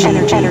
Energy,